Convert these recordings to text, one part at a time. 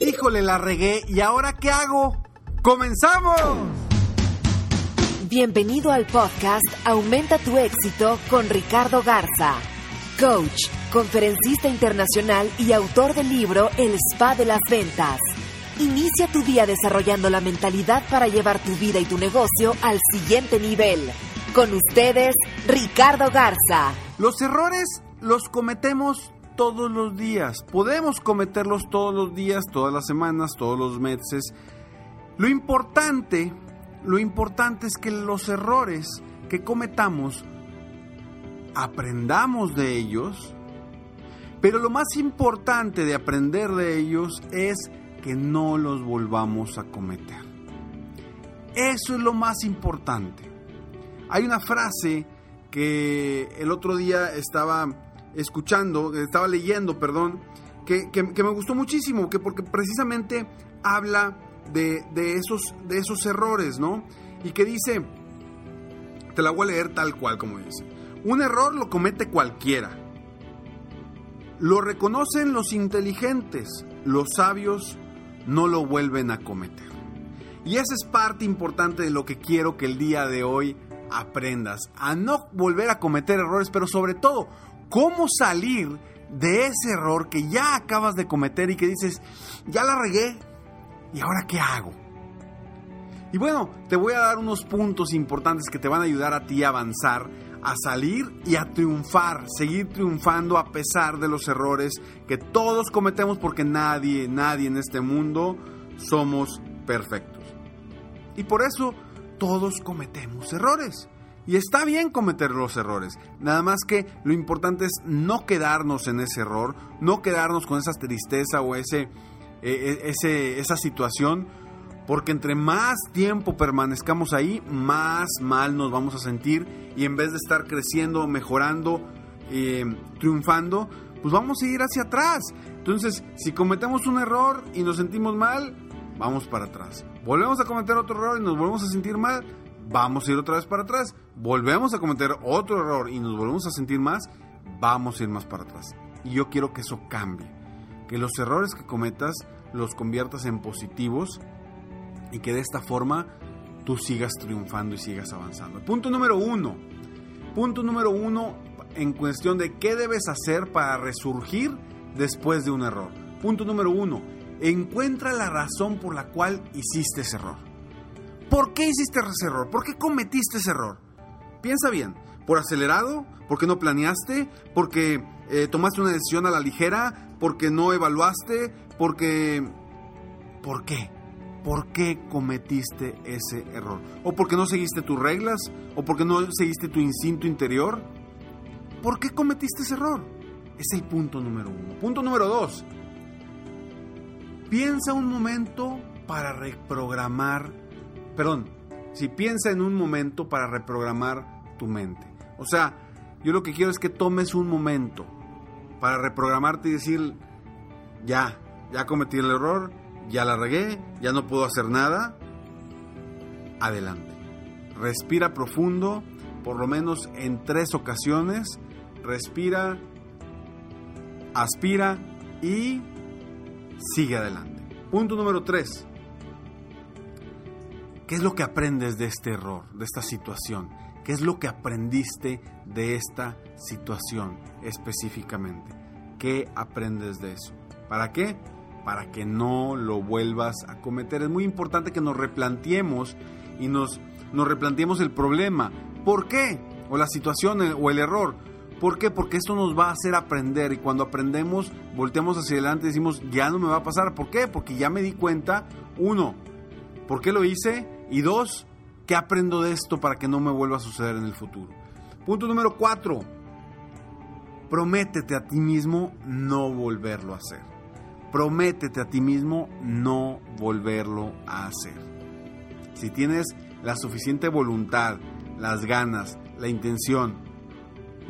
Híjole, la regué. ¿Y ahora qué hago? ¡Comenzamos! Bienvenido al podcast Aumenta tu éxito con Ricardo Garza, coach, conferencista internacional y autor del libro El Spa de las Ventas. Inicia tu día desarrollando la mentalidad para llevar tu vida y tu negocio al siguiente nivel. Con ustedes, Ricardo Garza. Los errores los cometemos todos los días. Podemos cometerlos todos los días, todas las semanas, todos los meses. Lo importante, lo importante es que los errores que cometamos aprendamos de ellos. Pero lo más importante de aprender de ellos es que no los volvamos a cometer. Eso es lo más importante. Hay una frase que el otro día estaba escuchando, estaba leyendo, perdón, que, me gustó muchísimo, que porque precisamente habla de, esos, de esos errores, ¿no? Y que dice, te la voy a leer tal cual como dice, un error lo comete cualquiera. Lo reconocen los inteligentes, los sabios no lo vuelven a cometer. Y esa es parte importante de lo que quiero que el día de hoy aprendas, a no volver a cometer errores, pero sobre todo cómo salir de ese error que ya acabas de cometer y que dices, ya la regué, ¿y ahora qué hago? Y bueno, te voy a dar unos puntos importantes que te van a ayudar a ti a avanzar, a salir y a triunfar, seguir triunfando a pesar de los errores que todos cometemos porque nadie, nadie en este mundo somos perfectos. Y por eso todos cometemos errores. Y está bien cometer los errores. Nada más que lo importante es no quedarnos en ese error, no quedarnos con esa tristeza o ese, e, e, esa situación, porque entre más tiempo permanezcamos ahí, más mal nos vamos a sentir y en vez de estar creciendo, mejorando, eh, triunfando, pues vamos a ir hacia atrás. Entonces, si cometemos un error y nos sentimos mal, vamos para atrás. Volvemos a cometer otro error y nos volvemos a sentir mal, vamos a ir otra vez para atrás. Volvemos a cometer otro error y nos volvemos a sentir más, vamos a ir más para atrás. Y yo quiero que eso cambie. Que los errores que cometas los conviertas en positivos y que de esta forma tú sigas triunfando y sigas avanzando. Punto número uno. Punto número uno en cuestión de qué debes hacer para resurgir después de un error. Punto número uno. Encuentra la razón por la cual hiciste ese error. ¿Por qué hiciste ese error? ¿Por qué cometiste ese error? Piensa bien. ¿Por acelerado? ¿Porque no planeaste? ¿Porque eh, tomaste una decisión a la ligera? ¿Porque no evaluaste? ¿Porque... ¿Por qué? ¿Por qué cometiste ese error? ¿O porque no seguiste tus reglas? ¿O porque no seguiste tu instinto interior? ¿Por qué cometiste ese error? Es el punto número uno. Punto número dos. Piensa un momento para reprogramar perdón, si piensa en un momento para reprogramar tu mente. O sea, yo lo que quiero es que tomes un momento para reprogramarte y decir, ya, ya cometí el error, ya la regué, ya no puedo hacer nada. Adelante. Respira profundo, por lo menos en tres ocasiones. Respira, aspira y sigue adelante. Punto número tres. ¿Qué es lo que aprendes de este error, de esta situación? ¿Qué es lo que aprendiste de esta situación específicamente? ¿Qué aprendes de eso? ¿Para qué? para que no lo vuelvas a cometer. Es muy importante que nos replanteemos y nos, nos replanteemos el problema. ¿Por qué? O la situación o el error. ¿Por qué? Porque esto nos va a hacer aprender y cuando aprendemos volteamos hacia adelante y decimos, ya no me va a pasar. ¿Por qué? Porque ya me di cuenta, uno, ¿por qué lo hice? Y dos, ¿qué aprendo de esto para que no me vuelva a suceder en el futuro? Punto número cuatro, prométete a ti mismo no volverlo a hacer. Prométete a ti mismo no volverlo a hacer. Si tienes la suficiente voluntad, las ganas, la intención,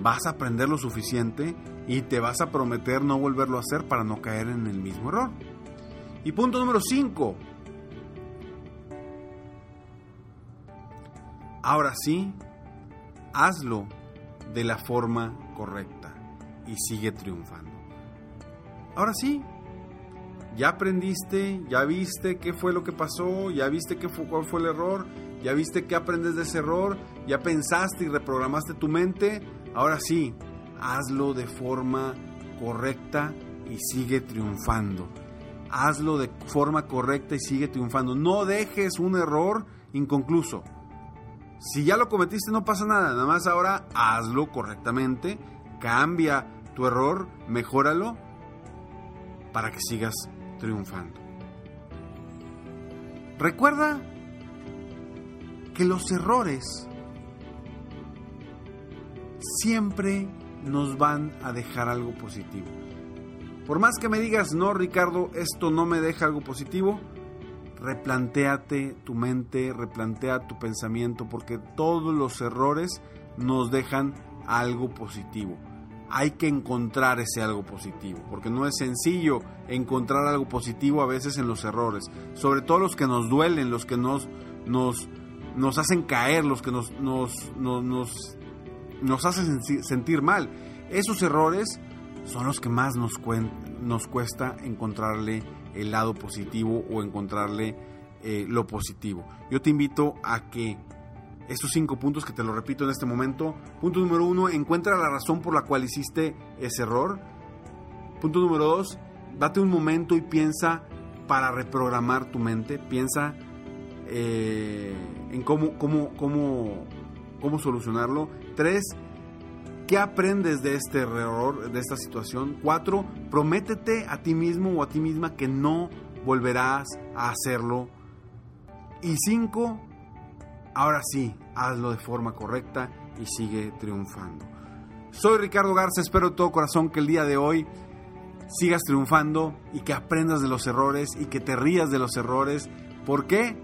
vas a aprender lo suficiente y te vas a prometer no volverlo a hacer para no caer en el mismo error. Y punto número 5. Ahora sí, hazlo de la forma correcta y sigue triunfando. Ahora sí, ya aprendiste, ya viste qué fue lo que pasó, ya viste qué fue, cuál fue el error, ya viste qué aprendes de ese error, ya pensaste y reprogramaste tu mente. Ahora sí, hazlo de forma correcta y sigue triunfando. Hazlo de forma correcta y sigue triunfando. No dejes un error inconcluso. Si ya lo cometiste no pasa nada, nada más ahora hazlo correctamente, cambia tu error, mejóralo para que sigas triunfando. Recuerda que los errores siempre nos van a dejar algo positivo. Por más que me digas, no Ricardo, esto no me deja algo positivo, replantéate tu mente, replantea tu pensamiento, porque todos los errores nos dejan algo positivo. Hay que encontrar ese algo positivo, porque no es sencillo encontrar algo positivo a veces en los errores, sobre todo los que nos duelen, los que nos, nos, hacen caer, los que nos, nos, nos, nos hacen sentir mal. Esos errores son los que más nos cuesta encontrarle el lado positivo o encontrarle eh, lo positivo. Yo te invito a que estos cinco puntos que te lo repito en este momento. Punto número uno, encuentra la razón por la cual hiciste ese error. Punto número dos, date un momento y piensa para reprogramar tu mente. Piensa eh, en cómo, cómo, cómo, cómo solucionarlo. Tres, ¿Qué aprendes de este error, de esta situación? Cuatro, prométete a ti mismo o a ti misma que no volverás a hacerlo. Y cinco, ahora sí, hazlo de forma correcta y sigue triunfando. Soy Ricardo Garza, espero de todo corazón que el día de hoy sigas triunfando y que aprendas de los errores y que te rías de los errores. ¿Por qué?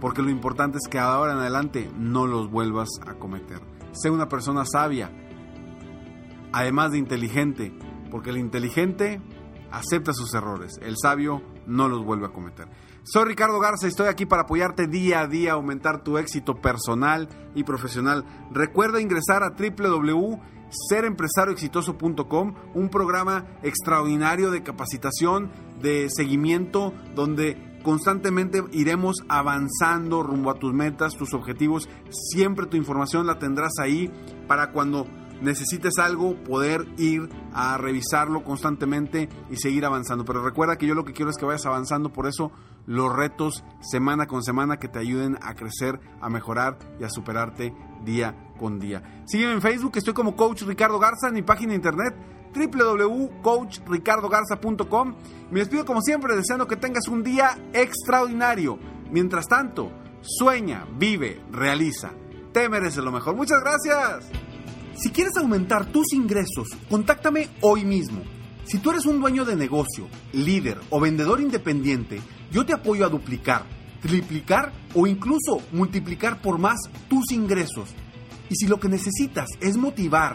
Porque lo importante es que ahora en adelante no los vuelvas a cometer. Sé una persona sabia, además de inteligente, porque el inteligente acepta sus errores, el sabio no los vuelve a cometer. Soy Ricardo Garza y estoy aquí para apoyarte día a día aumentar tu éxito personal y profesional. Recuerda ingresar a www.serempresarioexitoso.com, un programa extraordinario de capacitación, de seguimiento, donde constantemente iremos avanzando rumbo a tus metas, tus objetivos. Siempre tu información la tendrás ahí para cuando necesites algo, poder ir a revisarlo constantemente y seguir avanzando. Pero recuerda que yo lo que quiero es que vayas avanzando, por eso los retos semana con semana que te ayuden a crecer, a mejorar y a superarte día con día. Sígueme en Facebook, estoy como Coach Ricardo Garza en mi página de internet www.coachricardogarza.com. Me despido como siempre deseando que tengas un día extraordinario. Mientras tanto, sueña, vive, realiza. Te mereces lo mejor. Muchas gracias. Si quieres aumentar tus ingresos, contáctame hoy mismo. Si tú eres un dueño de negocio, líder o vendedor independiente, yo te apoyo a duplicar, triplicar o incluso multiplicar por más tus ingresos. Y si lo que necesitas es motivar,